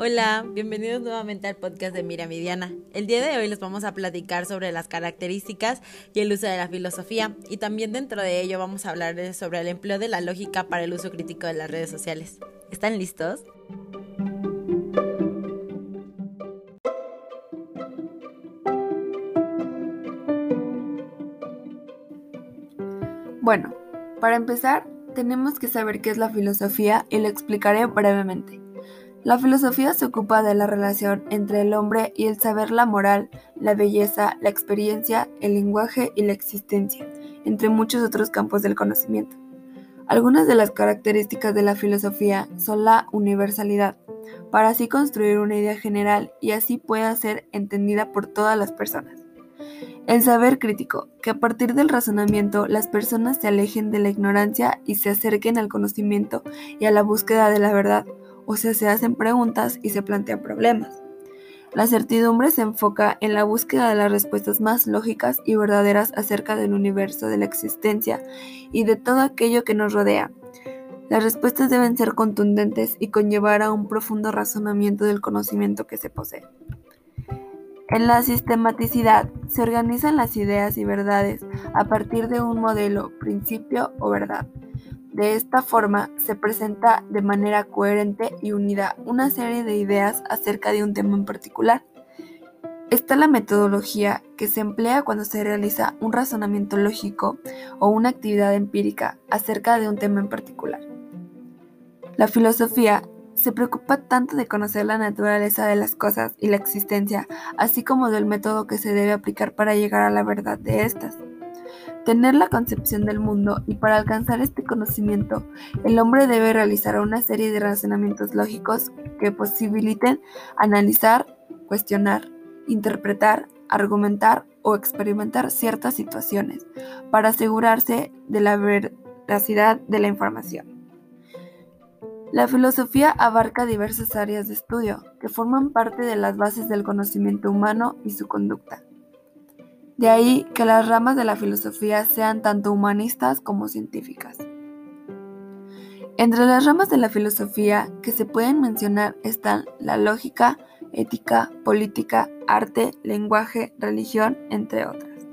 Hola, bienvenidos nuevamente al podcast de Mira Diana. El día de hoy les vamos a platicar sobre las características y el uso de la filosofía y también dentro de ello vamos a hablar sobre el empleo de la lógica para el uso crítico de las redes sociales. ¿Están listos? Bueno, para empezar, tenemos que saber qué es la filosofía y lo explicaré brevemente. La filosofía se ocupa de la relación entre el hombre y el saber, la moral, la belleza, la experiencia, el lenguaje y la existencia, entre muchos otros campos del conocimiento. Algunas de las características de la filosofía son la universalidad, para así construir una idea general y así pueda ser entendida por todas las personas. El saber crítico, que a partir del razonamiento las personas se alejen de la ignorancia y se acerquen al conocimiento y a la búsqueda de la verdad, o sea, se hacen preguntas y se plantean problemas. La certidumbre se enfoca en la búsqueda de las respuestas más lógicas y verdaderas acerca del universo, de la existencia y de todo aquello que nos rodea. Las respuestas deben ser contundentes y conllevar a un profundo razonamiento del conocimiento que se posee. En la sistematicidad se organizan las ideas y verdades a partir de un modelo, principio o verdad. De esta forma, se presenta de manera coherente y unida una serie de ideas acerca de un tema en particular. Esta es la metodología que se emplea cuando se realiza un razonamiento lógico o una actividad empírica acerca de un tema en particular. La filosofía se preocupa tanto de conocer la naturaleza de las cosas y la existencia, así como del método que se debe aplicar para llegar a la verdad de estas tener la concepción del mundo y para alcanzar este conocimiento, el hombre debe realizar una serie de razonamientos lógicos que posibiliten analizar, cuestionar, interpretar, argumentar o experimentar ciertas situaciones para asegurarse de la veracidad de la información. La filosofía abarca diversas áreas de estudio que forman parte de las bases del conocimiento humano y su conducta. De ahí que las ramas de la filosofía sean tanto humanistas como científicas. Entre las ramas de la filosofía que se pueden mencionar están la lógica, ética, política, arte, lenguaje, religión, entre otras.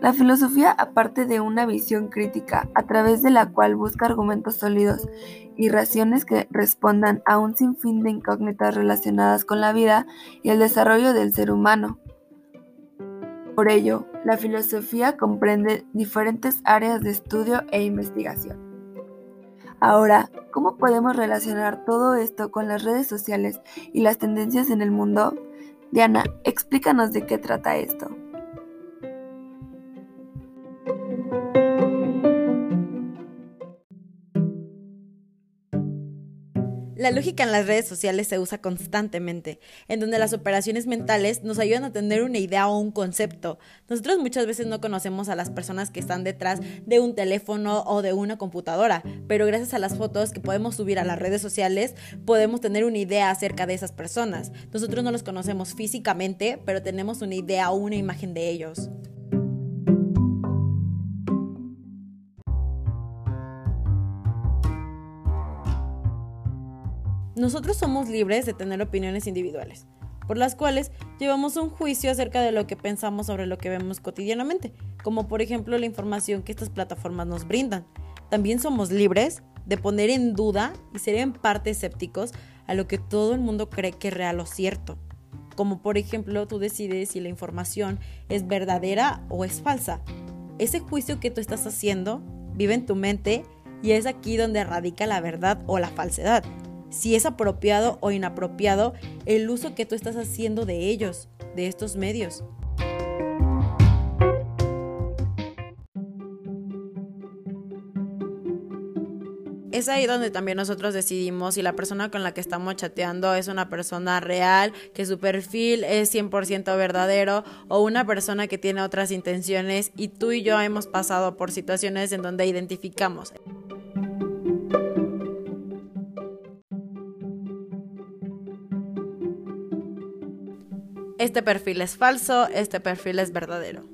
La filosofía, aparte de una visión crítica a través de la cual busca argumentos sólidos y razones que respondan a un sinfín de incógnitas relacionadas con la vida y el desarrollo del ser humano, por ello, la filosofía comprende diferentes áreas de estudio e investigación. Ahora, ¿cómo podemos relacionar todo esto con las redes sociales y las tendencias en el mundo? Diana, explícanos de qué trata esto. La lógica en las redes sociales se usa constantemente, en donde las operaciones mentales nos ayudan a tener una idea o un concepto. Nosotros muchas veces no conocemos a las personas que están detrás de un teléfono o de una computadora, pero gracias a las fotos que podemos subir a las redes sociales podemos tener una idea acerca de esas personas. Nosotros no los conocemos físicamente, pero tenemos una idea o una imagen de ellos. Nosotros somos libres de tener opiniones individuales, por las cuales llevamos un juicio acerca de lo que pensamos sobre lo que vemos cotidianamente, como por ejemplo la información que estas plataformas nos brindan. También somos libres de poner en duda y ser en parte escépticos a lo que todo el mundo cree que es real o cierto. Como por ejemplo tú decides si la información es verdadera o es falsa. Ese juicio que tú estás haciendo vive en tu mente y es aquí donde radica la verdad o la falsedad si es apropiado o inapropiado el uso que tú estás haciendo de ellos, de estos medios. es ahí donde también nosotros decidimos si la persona con la que estamos chateando es una persona real, que su perfil es 100% verdadero o una persona que tiene otras intenciones y tú y yo hemos pasado por situaciones en donde identificamos. Este perfil es falso, este perfil es verdadero.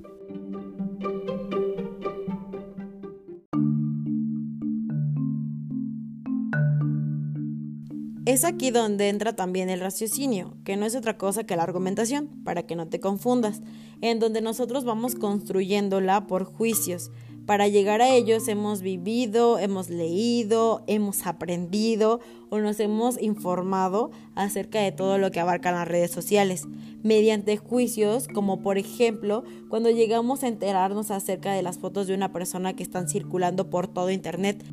Es aquí donde entra también el raciocinio, que no es otra cosa que la argumentación, para que no te confundas, en donde nosotros vamos construyéndola por juicios. Para llegar a ellos hemos vivido, hemos leído, hemos aprendido o nos hemos informado acerca de todo lo que abarcan las redes sociales, mediante juicios como por ejemplo cuando llegamos a enterarnos acerca de las fotos de una persona que están circulando por todo Internet.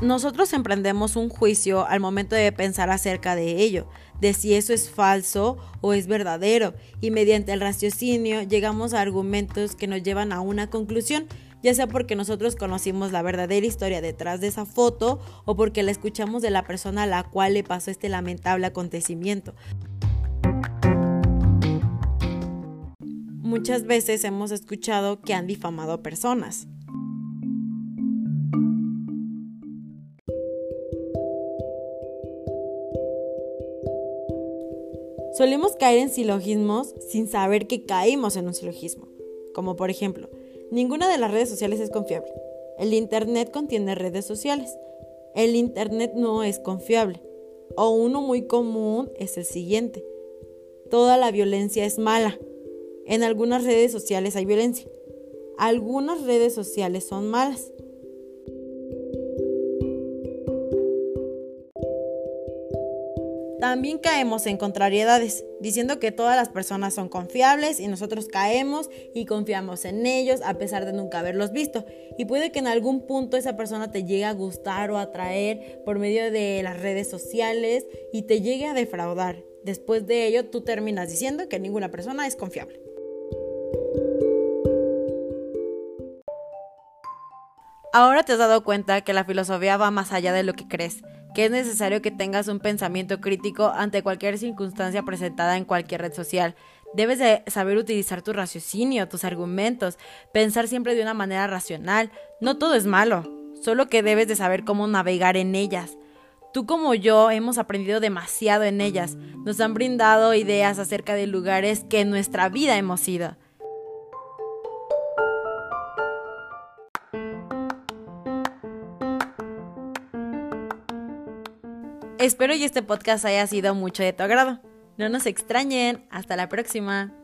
Nosotros emprendemos un juicio al momento de pensar acerca de ello, de si eso es falso o es verdadero, y mediante el raciocinio llegamos a argumentos que nos llevan a una conclusión, ya sea porque nosotros conocimos la verdadera historia detrás de esa foto o porque la escuchamos de la persona a la cual le pasó este lamentable acontecimiento. Muchas veces hemos escuchado que han difamado personas. Solemos caer en silogismos sin saber que caímos en un silogismo. Como por ejemplo, ninguna de las redes sociales es confiable. El Internet contiene redes sociales. El Internet no es confiable. O uno muy común es el siguiente. Toda la violencia es mala. En algunas redes sociales hay violencia. Algunas redes sociales son malas. También caemos en contrariedades, diciendo que todas las personas son confiables y nosotros caemos y confiamos en ellos a pesar de nunca haberlos visto. Y puede que en algún punto esa persona te llegue a gustar o atraer por medio de las redes sociales y te llegue a defraudar. Después de ello, tú terminas diciendo que ninguna persona es confiable. Ahora te has dado cuenta que la filosofía va más allá de lo que crees que es necesario que tengas un pensamiento crítico ante cualquier circunstancia presentada en cualquier red social. Debes de saber utilizar tu raciocinio, tus argumentos, pensar siempre de una manera racional. No todo es malo, solo que debes de saber cómo navegar en ellas. Tú como yo hemos aprendido demasiado en ellas. Nos han brindado ideas acerca de lugares que en nuestra vida hemos ido. Espero y este podcast haya sido mucho de tu agrado. No nos extrañen. Hasta la próxima.